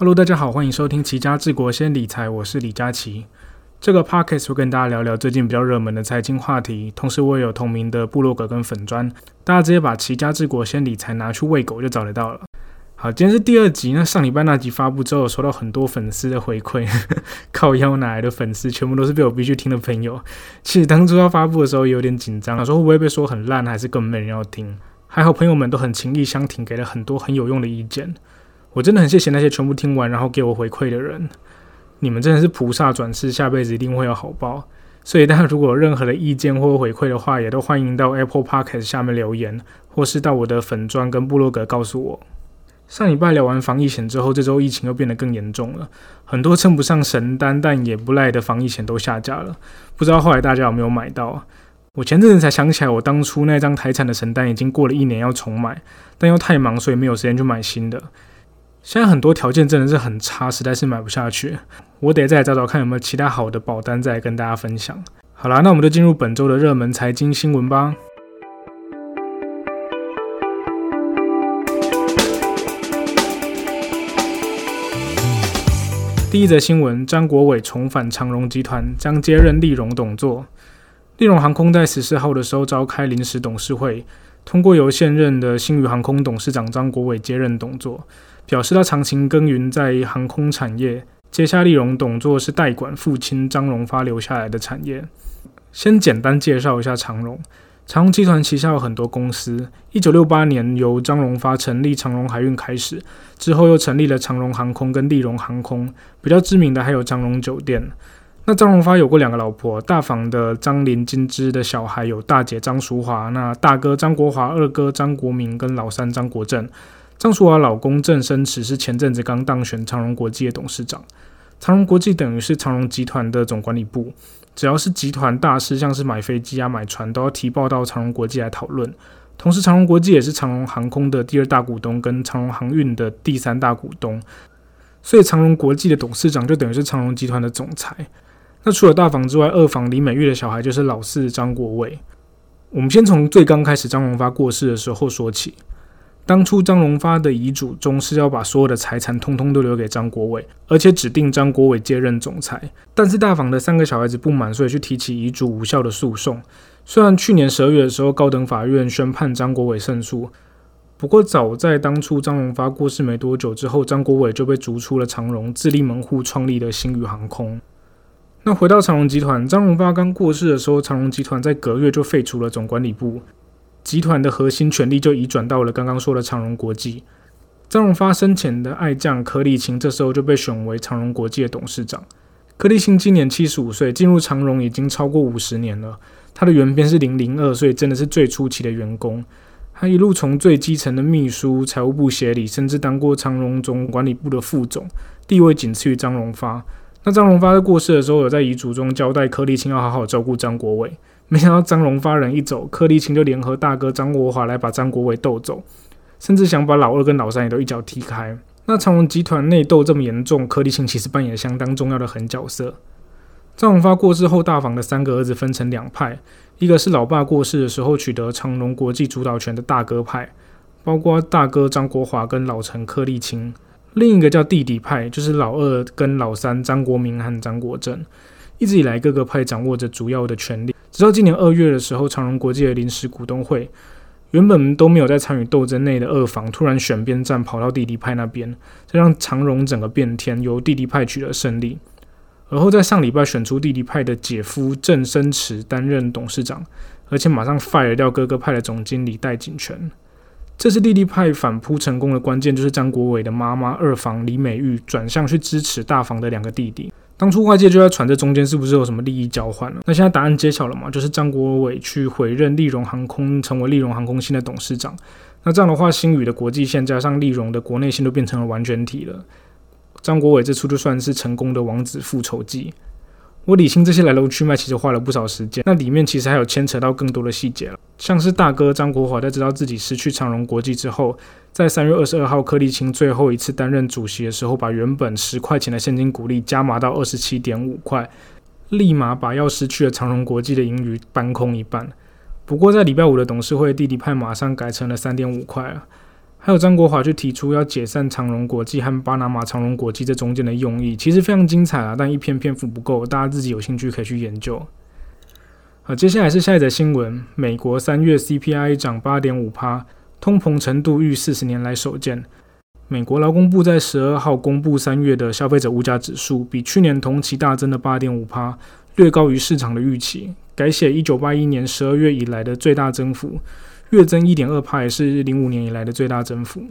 Hello，大家好，欢迎收听齐家治国先理财，我是李佳琦。这个 podcast 会跟大家聊聊最近比较热门的财经话题，同时我也有同名的部落格跟粉砖，大家直接把齐家治国先理财拿去喂狗就找得到了。好，今天是第二集，那上礼拜那集发布之后，收到很多粉丝的回馈，靠腰哪来的粉丝，全部都是被我逼去听的朋友。其实当初要发布的时候有点紧张，说会不会被说很烂，还是根本没人要听？还好朋友们都很情意相挺，给了很多很有用的意见。我真的很谢谢那些全部听完然后给我回馈的人，你们真的是菩萨转世，下辈子一定会有好报。所以大家如果有任何的意见或回馈的话，也都欢迎到 Apple Podcast 下面留言，或是到我的粉砖跟部落格告诉我。上礼拜聊完防疫险之后，这周疫情又变得更严重了，很多称不上神单但也不赖的防疫险都下架了。不知道后来大家有没有买到？我前阵子才想起来，我当初那张台产的神单已经过了一年要重买，但又太忙，所以没有时间去买新的。现在很多条件真的是很差，实在是买不下去。我得再找找看有没有其他好的保单，再跟大家分享。好啦，那我们就进入本周的热门财经新闻吧。第一则新闻：张国伟重返长荣集团，将接任立荣董座。立荣航空在十四号的时候召开临时董事会，通过由现任的新宇航空董事长张国伟接任董座。表示他长期耕耘在航空产业，接下利荣董座是代管父亲张荣发留下来的产业。先简单介绍一下长荣。长荣集团旗下有很多公司。一九六八年由张荣发成立长荣海运开始，之后又成立了长荣航空跟利荣航空。比较知名的还有张荣酒店。那张荣发有过两个老婆，大房的张林金枝的小孩有大姐张淑华，那大哥张国华，二哥张国明跟老三张国正。张淑华老公郑生池是前阵子刚当选长荣国际的董事长。长荣国际等于是长荣集团的总管理部，只要是集团大事，像是买飞机啊、买船，都要提报到长荣国际来讨论。同时，长荣国际也是长荣航空的第二大股东，跟长荣航运的第三大股东。所以，长荣国际的董事长就等于是长荣集团的总裁。那除了大房之外，二房李美玉的小孩就是老四张国伟。我们先从最刚开始张荣发过世的时候说起。当初张荣发的遗嘱中是要把所有的财产通通都留给张国伟，而且指定张国伟接任总裁。但是大房的三个小孩子不满，所以去提起遗嘱无效的诉讼。虽然去年十二月的时候，高等法院宣判张国伟胜诉，不过早在当初张荣发过世没多久之后，张国伟就被逐出了长荣，自立门户创立了新宇航空。那回到长荣集团，张荣发刚过世的时候，长荣集团在隔月就废除了总管理部。集团的核心权力就移转到了刚刚说的长荣国际。张荣发生前的爱将柯立青，这时候就被选为长荣国际的董事长。柯立青今年七十五岁，进入长荣已经超过五十年了。他的原编是零零二，所以真的是最初期的员工。他一路从最基层的秘书、财务部协理，甚至当过长荣总管理部的副总，地位仅次于张荣发。那张荣发在过世的时候，有在遗嘱中交代柯立青要好好照顾张国伟。没想到张荣发人一走，柯立青就联合大哥张国华来把张国伟斗走，甚至想把老二跟老三也都一脚踢开。那长荣集团内斗这么严重，柯立青其实扮演相当重要的狠角色。张荣发过世后，大房的三个儿子分成两派，一个是老爸过世的时候取得长荣国际主导权的大哥派，包括大哥张国华跟老陈柯立青；另一个叫弟弟派，就是老二跟老三张国明和张国正。一直以来，各个派掌握着主要的权力。直到今年二月的时候，长荣国际的临时股东会，原本都没有在参与斗争内的二房，突然选边站，跑到弟弟派那边，这让长荣整个变天，由弟弟派取得胜利。而后在上礼拜选出弟弟派的姐夫郑生池担任董事长，而且马上 fire 掉哥哥派的总经理戴景全。这是弟弟派反扑成功的关键，就是张国伟的妈妈二房李美玉转向去支持大房的两个弟弟。当初外界就在传这中间是不是有什么利益交换了？那现在答案揭晓了嘛？就是张国伟去回任利荣航空，成为利荣航空新的董事长。那这样的话，新宇的国际线加上利荣的国内线都变成了完全体了。张国伟这出就算是成功的王子复仇记。我理清这些来龙去脉，其实花了不少时间。那里面其实还有牵扯到更多的细节了，像是大哥张国华在知道自己失去长荣国际之后，在三月二十二号柯立青最后一次担任主席的时候，把原本十块钱的现金股利加码到二十七点五块，立马把要失去了长荣国际的盈余搬空一半。不过在礼拜五的董事会，弟弟派马上改成了三点五块了。还有张国华就提出要解散长荣国际和巴拿马长荣国际这中间的用意，其实非常精彩啊，但一篇篇幅不够，大家自己有兴趣可以去研究。好，接下来是下一则新闻：美国三月 CPI 涨八点五帕，通膨程度逾四十年来首见。美国劳工部在十二号公布三月的消费者物价指数，比去年同期大增了八点五帕，略高于市场的预期，改写一九八一年十二月以来的最大增幅。月增一点二帕，也是零五年以来的最大增幅。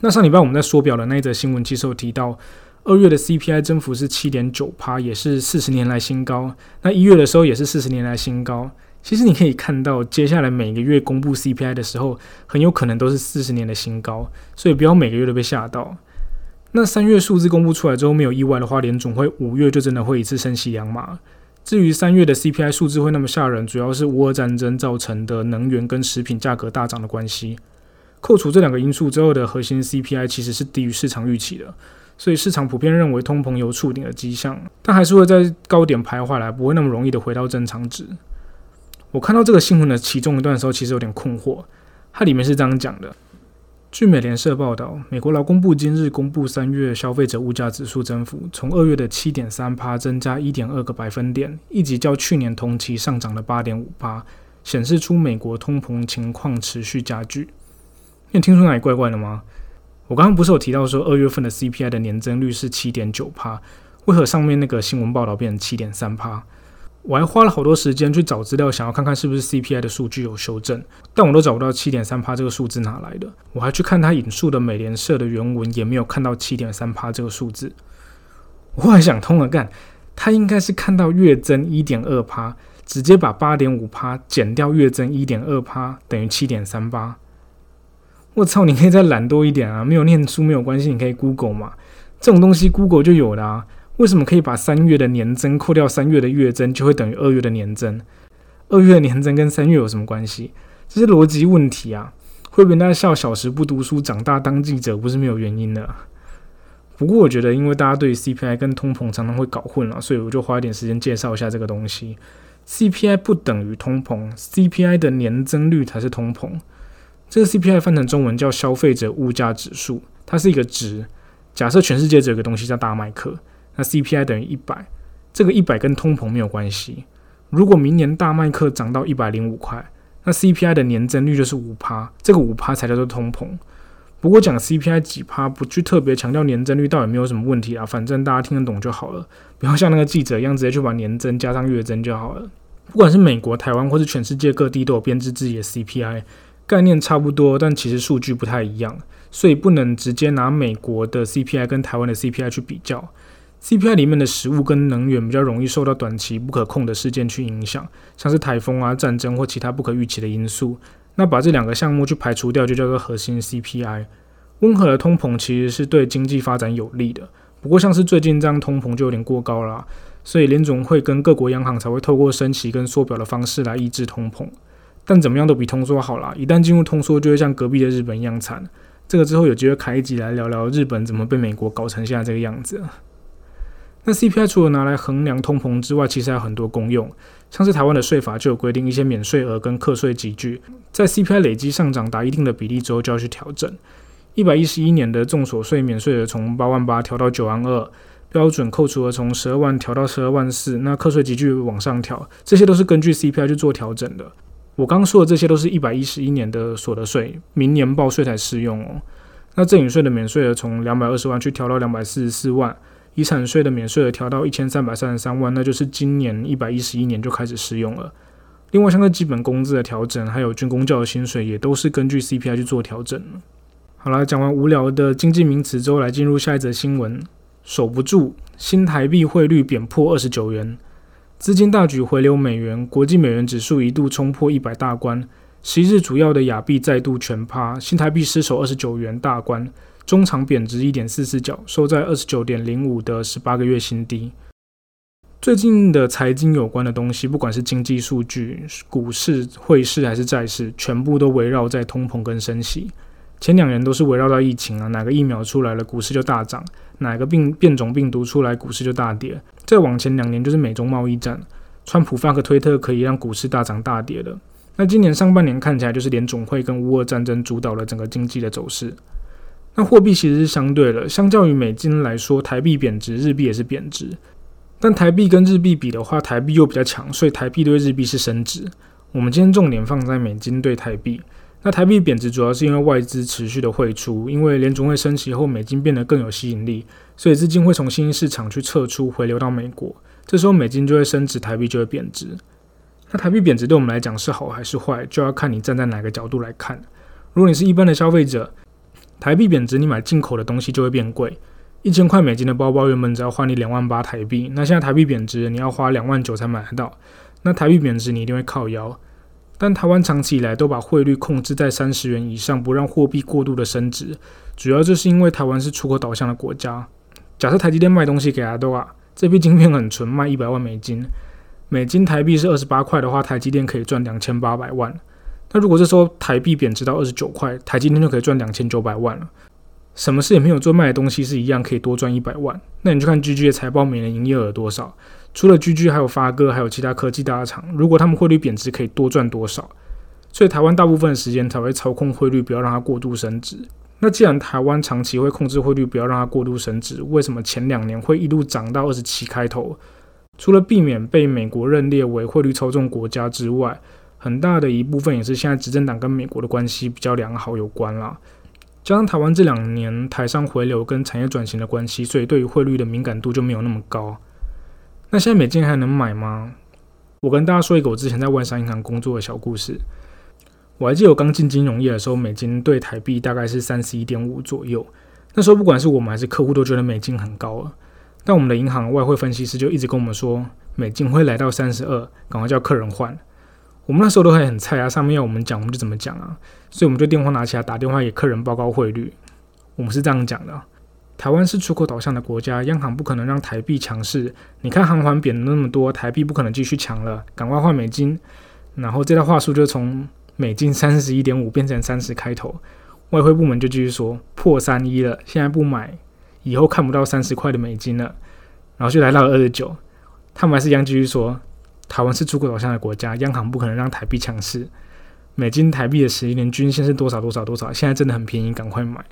那上礼拜我们在缩表的那一则新闻，其实有提到二月的 CPI 增幅是七点九帕，也是四十年来新高。那一月的时候也是四十年来新高。其实你可以看到，接下来每个月公布 CPI 的时候，很有可能都是四十年的新高，所以不要每个月都被吓到。那三月数字公布出来之后，没有意外的话，联总会五月就真的会一次升息两码。至于三月的 CPI 数字会那么吓人，主要是乌俄战争造成的能源跟食品价格大涨的关系。扣除这两个因素之后的核心 CPI 其实是低于市场预期的，所以市场普遍认为通膨有触顶的迹象，但还是会在高点徘徊来，不会那么容易的回到正常值。我看到这个新闻的其中一段的时候，其实有点困惑，它里面是这样讲的。据美联社报道，美国劳工部今日公布三月消费者物价指数增幅，从二月的七点三帕增加一点二个百分点，一级较去年同期上涨了八点五帕，显示出美国通膨情况持续加剧。你听出哪里怪怪的吗？我刚刚不是有提到说二月份的 CPI 的年增率是七点九帕，为何上面那个新闻报道变成七点三帕？我还花了好多时间去找资料，想要看看是不是 CPI 的数据有修正，但我都找不到七点三帕这个数字哪来的。我还去看他引述的美联社的原文，也没有看到七点三帕这个数字。我后来想通了，干，他应该是看到月增一点二帕，直接把八点五帕减掉月增一点二帕，等于七点三八。我操，你可以再懒多一点啊！没有念书没有关系，你可以 Google 嘛，这种东西 Google 就有的啊。为什么可以把三月的年增扣掉三月的月增，就会等于二月的年增？二月的年增跟三月有什么关系？这是逻辑问题啊！会被大家笑小时不读书，长大当记者，不是没有原因的。不过我觉得，因为大家对 CPI 跟通膨常常会搞混了，所以我就花一点时间介绍一下这个东西。CPI 不等于通膨，CPI 的年增率才是通膨。这个 CPI 翻成中文叫消费者物价指数，它是一个值。假设全世界只有一个东西叫大麦克。那 CPI 等于一百，这个一百跟通膨没有关系。如果明年大麦克涨到一百零五块，那 CPI 的年增率就是五趴，这个五趴才叫做通膨。不过讲 CPI 几趴，不去特别强调年增率，倒也没有什么问题啊，反正大家听得懂就好了。不要像那个记者一样，直接去把年增加上月增就好了。不管是美国、台湾或是全世界各地，都有编制自己的 CPI，概念差不多，但其实数据不太一样，所以不能直接拿美国的 CPI 跟台湾的 CPI 去比较。CPI 里面的食物跟能源比较容易受到短期不可控的事件去影响，像是台风啊、战争或其他不可预期的因素。那把这两个项目去排除掉，就叫做核心 CPI。温和的通膨其实是对经济发展有利的，不过像是最近这样通膨就有点过高了，所以联总会跟各国央行才会透过升息跟缩表的方式来抑制通膨。但怎么样都比通缩好啦，一旦进入通缩，就会像隔壁的日本一样惨。这个之后有机会开一集来聊聊日本怎么被美国搞成现在这个样子。那 CPI 除了拿来衡量通膨之外，其实还有很多功用。像是台湾的税法就有规定，一些免税额跟课税集聚，在 CPI 累积上涨达一定的比例之后，就要去调整。一百一十一年的重所税免税额从八万八调到九万二，标准扣除额从十二万调到十二万四，那课税集聚往上调，这些都是根据 CPI 去做调整的。我刚说的这些都是一百一十一年的所得税，明年报税才适用哦。那赠与税的免税额从两百二十万去调到两百四十四万。遗产税的免税额调到一千三百三十三万，那就是今年一百一十一年就开始适用了。另外，像个基本工资的调整，还有军工教的薪水，也都是根据 CPI 去做调整好了，讲完无聊的经济名词之后，来进入下一则新闻。守不住，新台币汇率贬破二十九元，资金大举回流美元，国际美元指数一度冲破一百大关。十一日，主要的亚币再度全趴，新台币失守二十九元大关。中长贬值一点四四角，收在二十九点零五的十八个月新低。最近的财经有关的东西，不管是经济数据、股市、汇市还是债市，全部都围绕在通膨跟升息。前两年都是围绕到疫情啊，哪个疫苗出来了，股市就大涨；哪个病变种病毒出来，股市就大跌。再往前两年就是美中贸易战，川普发个推特可以让股市大涨大跌的。那今年上半年看起来就是联总会跟乌俄战争主导了整个经济的走势。那货币其实是相对的，相较于美金来说，台币贬值，日币也是贬值。但台币跟日币比的话，台币又比较强，所以台币对日币是升值。我们今天重点放在美金对台币。那台币贬值主要是因为外资持续的汇出，因为联总会升息后，美金变得更有吸引力，所以资金会从新兴市场去撤出，回流到美国。这时候美金就会升值，台币就会贬值。那台币贬值对我们来讲是好还是坏，就要看你站在哪个角度来看。如果你是一般的消费者，台币贬值，你买进口的东西就会变贵。一千块美金的包包原本只要花你两万八台币，那现在台币贬值，你要花两万九才买得到。那台币贬值，你一定会靠腰。但台湾长期以来都把汇率控制在三十元以上，不让货币过度的升值。主要就是因为台湾是出口导向的国家。假设台积电卖东西给阿多啊，这批晶片很纯，卖一百万美金，美金台币是二十八块的话，台积电可以赚两千八百万。那如果这时候台币贬值到二十九块，台积电就可以赚两千九百万了。什么事也没有做，卖的东西是一样，可以多赚一百万。那你去看 G G 的财报，每年营业额多少？除了 G G，还有发哥，还有其他科技大厂。如果他们汇率贬值，可以多赚多少？所以台湾大部分的时间才会操控汇率，不要让它过度升值。那既然台湾长期会控制汇率，不要让它过度升值，为什么前两年会一路涨到二十七开头？除了避免被美国认列为汇率操纵国家之外，很大的一部分也是现在执政党跟美国的关系比较良好有关啦。加上台湾这两年台商回流跟产业转型的关系，所以对于汇率的敏感度就没有那么高。那现在美金还能买吗？我跟大家说一个我之前在万商银行工作的小故事。我还记得我刚进金融业的时候，美金对台币大概是三十一点五左右。那时候不管是我们还是客户都觉得美金很高了。但我们的银行外汇分析师就一直跟我们说，美金会来到三十二，赶快叫客人换。我们那时候都还很菜啊，上面要我们讲我们就怎么讲啊，所以我们就电话拿起来打电话给客人报告汇率。我们是这样讲的：台湾是出口导向的国家，央行不可能让台币强势。你看韩环贬了那么多，台币不可能继续强了，赶快换美金。然后这套话术就从美金三十一点五变成三十开头，外汇部门就继续说破三一了，现在不买，以后看不到三十块的美金了。然后就来到了二十九，他们还是一样继续说。台湾是出口导向的国家，央行不可能让台币强势。美金台币的十一年均线是多少多少多少？现在真的很便宜，赶快买。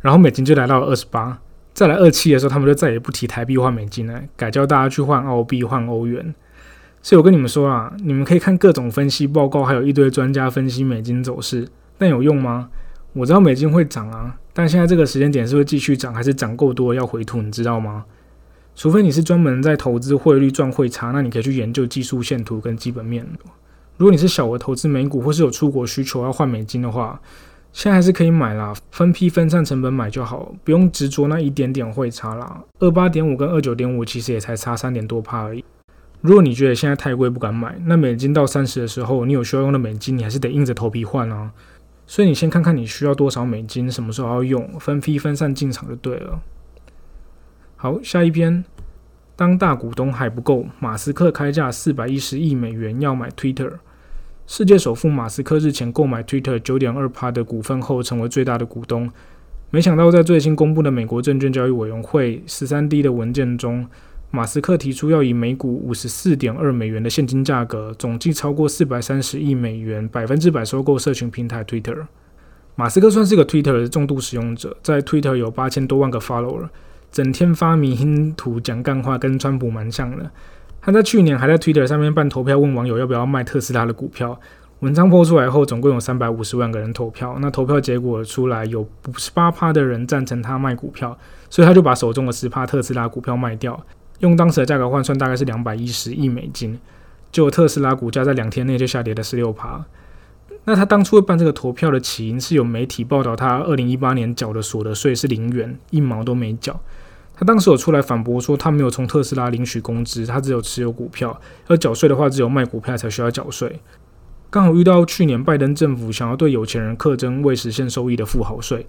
然后美金就来到了二十八，再来二七的时候，他们就再也不提台币换美金了，改叫大家去换澳币换欧元。所以我跟你们说啊，你们可以看各种分析报告，还有一堆专家分析美金走势，但有用吗？我知道美金会涨啊，但现在这个时间点是会继续涨，还是涨够多要回吐？你知道吗？除非你是专门在投资汇率赚汇差，那你可以去研究技术线图跟基本面。如果你是小额投资美股或是有出国需求要换美金的话，现在还是可以买啦，分批分散成本买就好，不用执着那一点点汇差啦。二八点五跟二九点五其实也才差三点多帕而已。如果你觉得现在太贵不敢买，那美金到三十的时候，你有需要用的美金，你还是得硬着头皮换啊。所以你先看看你需要多少美金，什么时候要用，分批分散进场就对了。好，下一篇。当大股东还不够，马斯克开价四百一十亿美元要买 Twitter。世界首富马斯克日前购买 Twitter 九点二趴的股份后，成为最大的股东。没想到，在最新公布的美国证券交易委员会十三 D 的文件中，马斯克提出要以每股五十四点二美元的现金价格，总计超过四百三十亿美元，百分之百收购社群平台 Twitter。马斯克算是个 Twitter 的重度使用者，在 Twitter 有八千多万个 follower。整天发迷因图讲干话，跟川普蛮像的。他在去年还在 Twitter 上面办投票，问网友要不要卖特斯拉的股票。文章播出来后，总共有三百五十万个人投票。那投票结果出来，有五十八趴的人赞成他卖股票，所以他就把手中的十趴特斯拉股票卖掉，用当时的价格换算，大概是两百一十亿美金。就特斯拉股价在两天内就下跌了十六趴。那他当初办这个投票的起因是有媒体报道，他二零一八年缴的所得税是零元，一毛都没缴。他当时有出来反驳说，他没有从特斯拉领取工资，他只有持有股票，要缴税的话，只有卖股票才需要缴税。刚好遇到去年拜登政府想要对有钱人课征未实现收益的富豪税，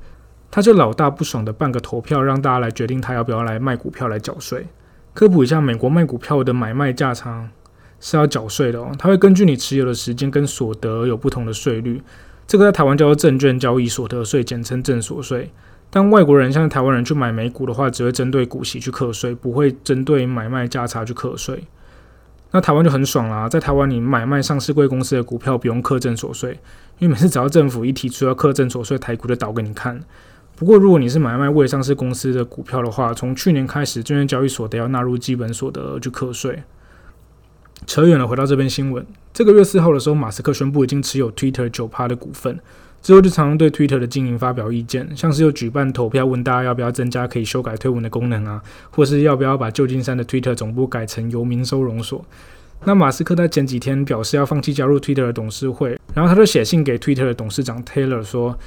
他就老大不爽的办个投票，让大家来决定他要不要来卖股票来缴税。科普一下，美国卖股票的买卖价差是要缴税的哦，他会根据你持有的时间跟所得有不同的税率，这个在台湾叫做证券交易所得税，简称证所税。但外国人像台湾人去买美股的话，只会针对股息去课税，不会针对买卖价差去课税。那台湾就很爽啦，在台湾你买卖上市贵公司的股票不用课征所税，因为每次只要政府一提出要课征所税，台股就倒给你看。不过如果你是买卖未上市公司的股票的话，从去年开始，证券交易所得要纳入基本所得去课税。扯远了，回到这篇新闻，这个月四号的时候，马斯克宣布已经持有 Twitter 九趴的股份。之后就常常对 Twitter 的经营发表意见，像是又举办投票问大家要不要增加可以修改推文的功能啊，或是要不要把旧金山的 Twitter 总部改成游民收容所。那马斯克在前几天表示要放弃加入 Twitter 的董事会，然后他就写信给 Twitter 的董事长 Taylor 说，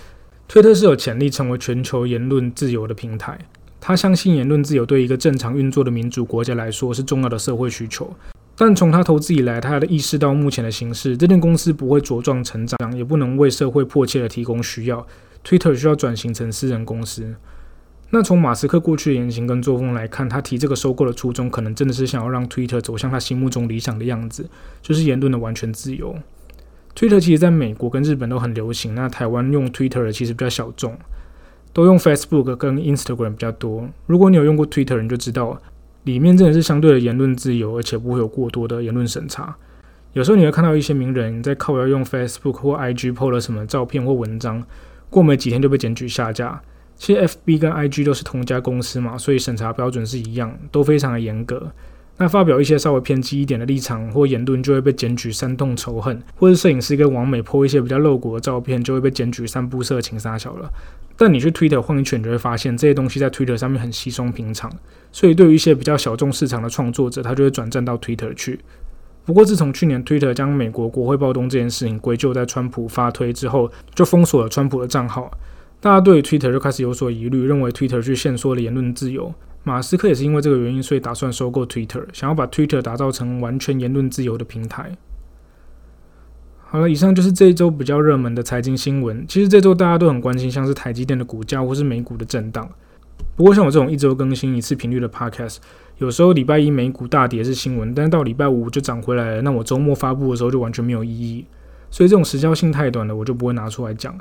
推特是有潜力成为全球言论自由的平台。他相信言论自由对一个正常运作的民主国家来说是重要的社会需求。但从他投资以来，他的意识到目前的形势，这间公司不会茁壮成长，也不能为社会迫切的提供需要。Twitter 需要转型成私人公司。那从马斯克过去的言行跟作风来看，他提这个收购的初衷，可能真的是想要让 Twitter 走向他心目中理想的样子，就是言论的完全自由。Twitter 其实在美国跟日本都很流行，那台湾用 Twitter 的其实比较小众，都用 Facebook 跟 Instagram 比较多。如果你有用过 Twitter，你就知道。里面真的是相对的言论自由，而且不会有过多的言论审查。有时候你会看到一些名人在靠要用 Facebook 或 IG PO 了什么照片或文章，过没几天就被检举下架。其实 FB 跟 IG 都是同家公司嘛，所以审查标准是一样，都非常的严格。那发表一些稍微偏激一点的立场或言论，就会被检举煽动仇恨，或者摄影师跟网美泼一些比较露骨的照片，就会被检举散布色情杀小了。但你去 Twitter 晃一圈，就会发现这些东西在 Twitter 上面很稀松平常，所以对于一些比较小众市场的创作者，他就会转战到 Twitter 去。不过自从去年 Twitter 将美国国会暴动这件事情归咎在川普发推之后，就封锁了川普的账号，大家对 Twitter 就开始有所疑虑，认为 Twitter 去限缩了言论自由。马斯克也是因为这个原因，所以打算收购 Twitter，想要把 Twitter 打造成完全言论自由的平台。好了，以上就是这一周比较热门的财经新闻。其实这周大家都很关心，像是台积电的股价或是美股的震荡。不过像我这种一周更新一次频率的 Podcast，有时候礼拜一美股大跌是新闻，但是到礼拜五就涨回来了，那我周末发布的时候就完全没有意义。所以这种时效性太短了，我就不会拿出来讲。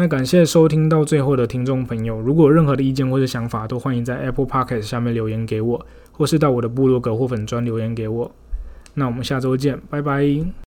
那感谢收听到最后的听众朋友，如果有任何的意见或者想法，都欢迎在 Apple Podcast 下面留言给我，或是到我的部落格或粉专留言给我。那我们下周见，拜拜。